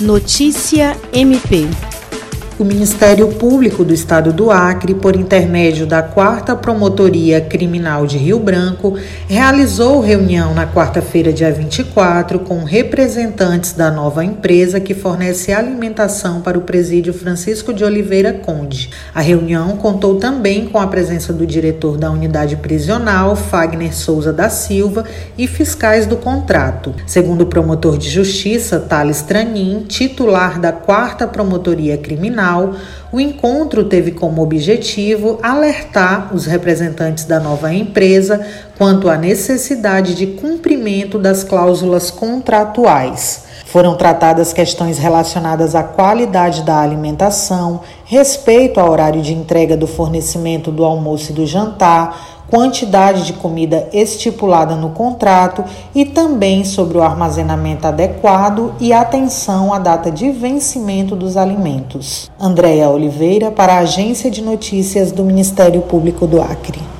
Notícia MP o Ministério Público do Estado do Acre, por intermédio da 4 Promotoria Criminal de Rio Branco, realizou reunião na quarta-feira, dia 24, com representantes da nova empresa que fornece alimentação para o presídio Francisco de Oliveira Conde. A reunião contou também com a presença do diretor da unidade prisional, Fagner Souza da Silva, e fiscais do contrato. Segundo o promotor de justiça, Thales Tranin, titular da 4 Promotoria Criminal, o encontro teve como objetivo alertar os representantes da nova empresa quanto à necessidade de cumprimento das cláusulas contratuais. Foram tratadas questões relacionadas à qualidade da alimentação, respeito ao horário de entrega do fornecimento do almoço e do jantar, quantidade de comida estipulada no contrato e também sobre o armazenamento adequado e atenção à data de vencimento dos alimentos. Andréa Oliveira, para a Agência de Notícias do Ministério Público do Acre.